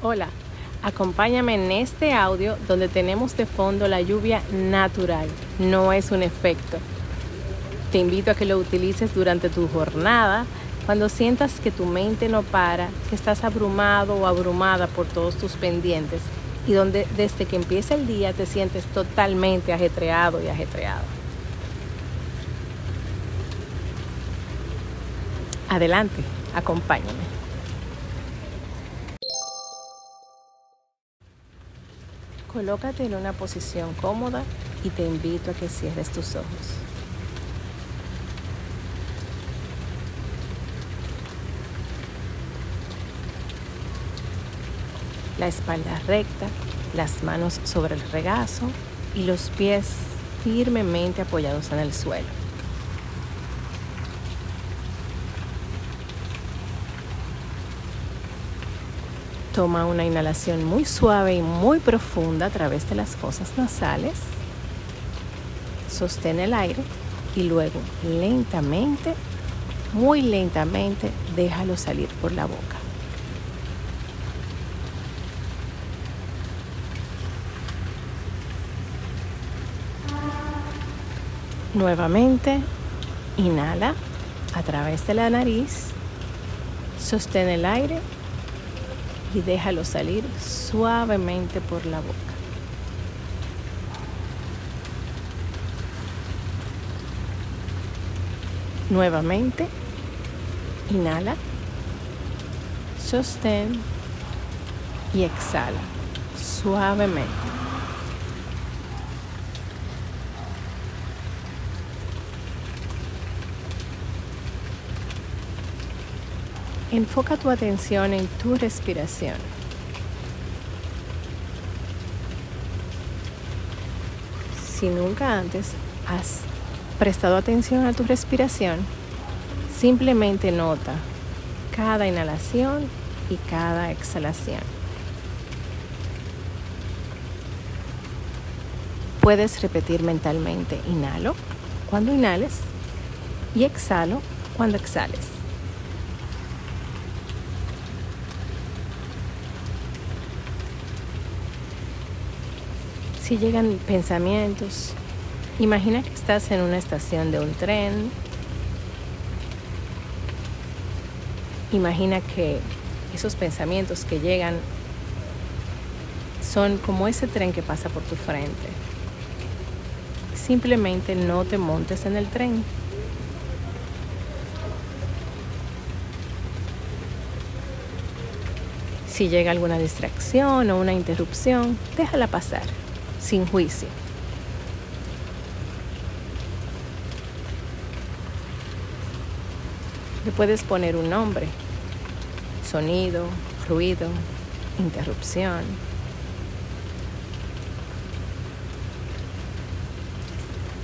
Hola, acompáñame en este audio donde tenemos de fondo la lluvia natural, no es un efecto. Te invito a que lo utilices durante tu jornada, cuando sientas que tu mente no para, que estás abrumado o abrumada por todos tus pendientes y donde desde que empieza el día te sientes totalmente ajetreado y ajetreado. Adelante, acompáñame. Colócate en una posición cómoda y te invito a que cierres tus ojos. La espalda recta, las manos sobre el regazo y los pies firmemente apoyados en el suelo. Toma una inhalación muy suave y muy profunda a través de las fosas nasales. Sostén el aire y luego lentamente, muy lentamente, déjalo salir por la boca. Nuevamente, inhala a través de la nariz, sostén el aire y déjalo salir suavemente por la boca. Nuevamente, inhala, sostén y exhala suavemente. Enfoca tu atención en tu respiración. Si nunca antes has prestado atención a tu respiración, simplemente nota cada inhalación y cada exhalación. Puedes repetir mentalmente, inhalo cuando inhales y exhalo cuando exhales. Si llegan pensamientos, imagina que estás en una estación de un tren. Imagina que esos pensamientos que llegan son como ese tren que pasa por tu frente. Simplemente no te montes en el tren. Si llega alguna distracción o una interrupción, déjala pasar sin juicio. Le puedes poner un nombre, sonido, ruido, interrupción.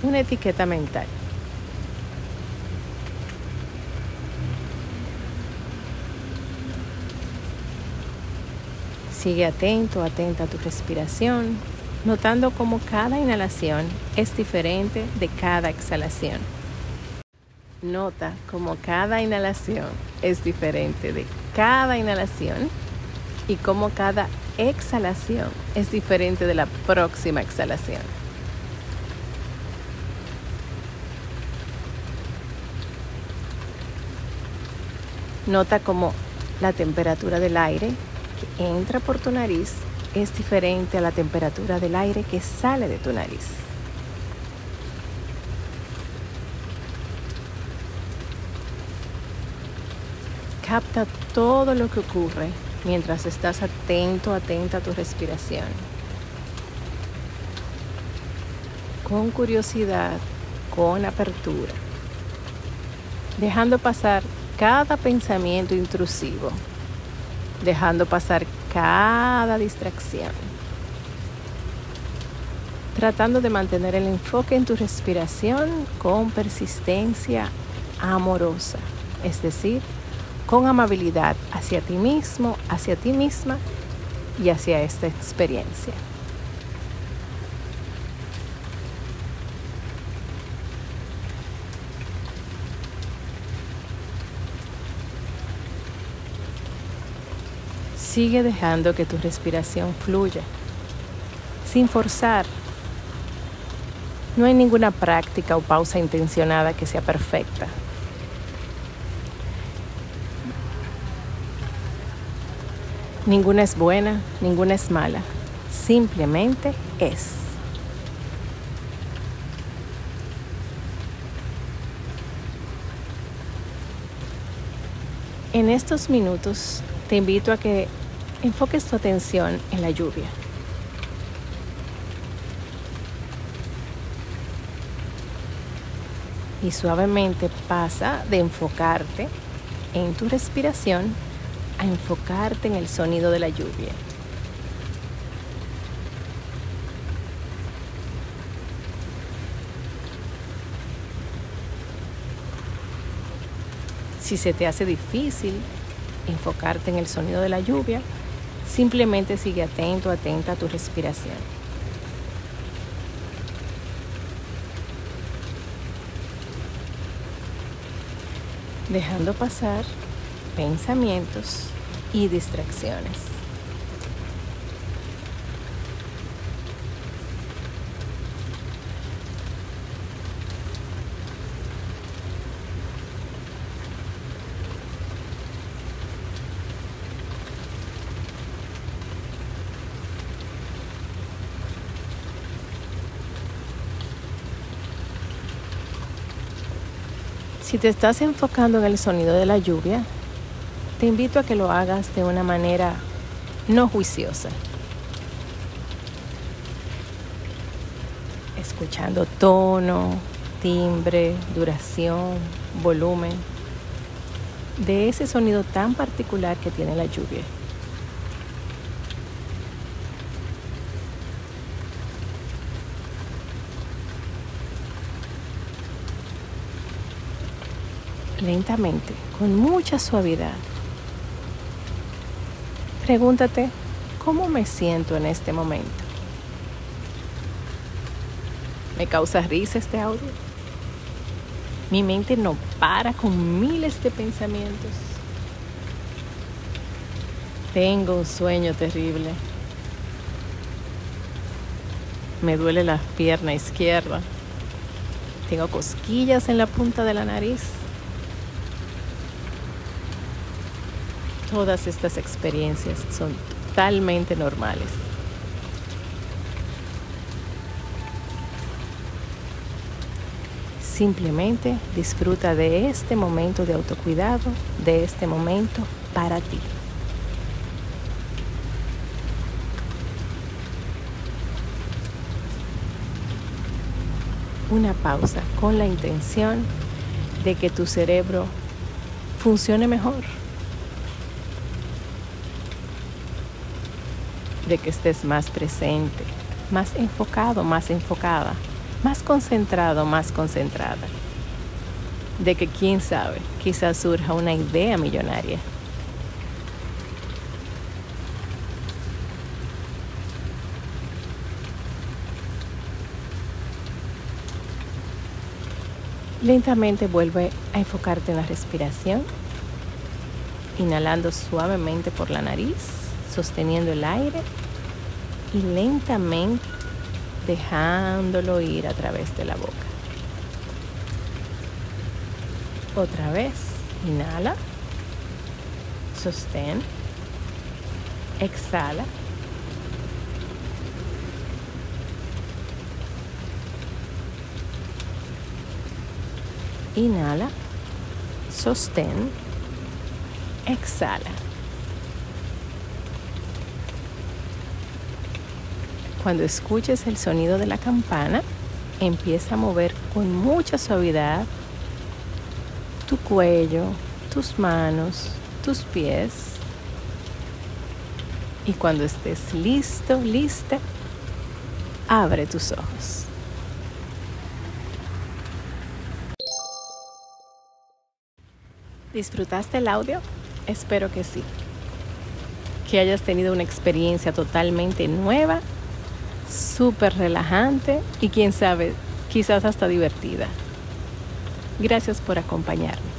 Una etiqueta mental. Sigue atento, atenta a tu respiración notando cómo cada inhalación es diferente de cada exhalación. Nota cómo cada inhalación es diferente de cada inhalación y cómo cada exhalación es diferente de la próxima exhalación. Nota cómo la temperatura del aire que entra por tu nariz es diferente a la temperatura del aire que sale de tu nariz. Capta todo lo que ocurre mientras estás atento, atenta a tu respiración. Con curiosidad, con apertura, dejando pasar cada pensamiento intrusivo, dejando pasar cada distracción. Tratando de mantener el enfoque en tu respiración con persistencia amorosa, es decir, con amabilidad hacia ti mismo, hacia ti misma y hacia esta experiencia. Sigue dejando que tu respiración fluya, sin forzar. No hay ninguna práctica o pausa intencionada que sea perfecta. Ninguna es buena, ninguna es mala. Simplemente es. En estos minutos te invito a que enfoques tu atención en la lluvia. Y suavemente pasa de enfocarte en tu respiración a enfocarte en el sonido de la lluvia. Si se te hace difícil enfocarte en el sonido de la lluvia, simplemente sigue atento, atenta a tu respiración. Dejando pasar pensamientos y distracciones. Si te estás enfocando en el sonido de la lluvia, te invito a que lo hagas de una manera no juiciosa. Escuchando tono, timbre, duración, volumen, de ese sonido tan particular que tiene la lluvia. Lentamente, con mucha suavidad. Pregúntate, ¿cómo me siento en este momento? ¿Me causa risa este audio? Mi mente no para con miles de pensamientos. Tengo un sueño terrible. Me duele la pierna izquierda. Tengo cosquillas en la punta de la nariz. Todas estas experiencias son totalmente normales. Simplemente disfruta de este momento de autocuidado, de este momento para ti. Una pausa con la intención de que tu cerebro funcione mejor. De que estés más presente, más enfocado, más enfocada, más concentrado, más concentrada. De que quién sabe, quizás surja una idea millonaria. Lentamente vuelve a enfocarte en la respiración, inhalando suavemente por la nariz sosteniendo el aire y lentamente dejándolo ir a través de la boca. Otra vez, inhala, sostén, exhala. Inhala, sostén, exhala. Cuando escuches el sonido de la campana, empieza a mover con mucha suavidad tu cuello, tus manos, tus pies. Y cuando estés listo, lista, abre tus ojos. ¿Disfrutaste el audio? Espero que sí. Que hayas tenido una experiencia totalmente nueva súper relajante y quién sabe, quizás hasta divertida. Gracias por acompañarme.